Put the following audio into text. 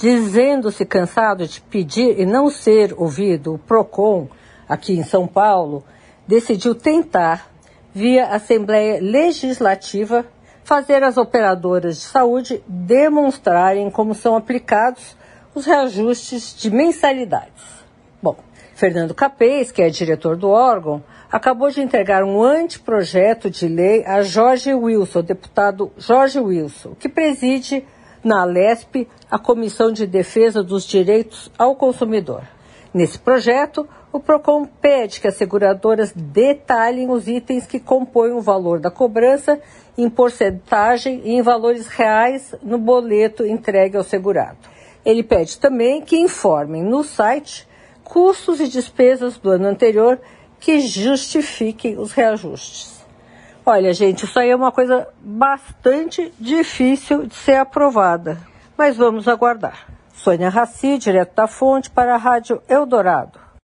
dizendo-se cansado de pedir e não ser ouvido, o PROCON, aqui em São Paulo, decidiu tentar, via Assembleia Legislativa, fazer as operadoras de saúde demonstrarem como são aplicados os reajustes de mensalidades. Bom, Fernando Capês, que é diretor do órgão, acabou de entregar um anteprojeto de lei a Jorge Wilson, deputado Jorge Wilson, que preside na Alesp a Comissão de Defesa dos Direitos ao Consumidor. Nesse projeto, o PROCON pede que as seguradoras detalhem os itens que compõem o valor da cobrança em porcentagem e em valores reais no boleto entregue ao segurado. Ele pede também que informem no site custos e despesas do ano anterior que justifiquem os reajustes. Olha, gente, isso aí é uma coisa bastante difícil de ser aprovada, mas vamos aguardar. Sônia Raci, direto da fonte, para a Rádio Eldorado.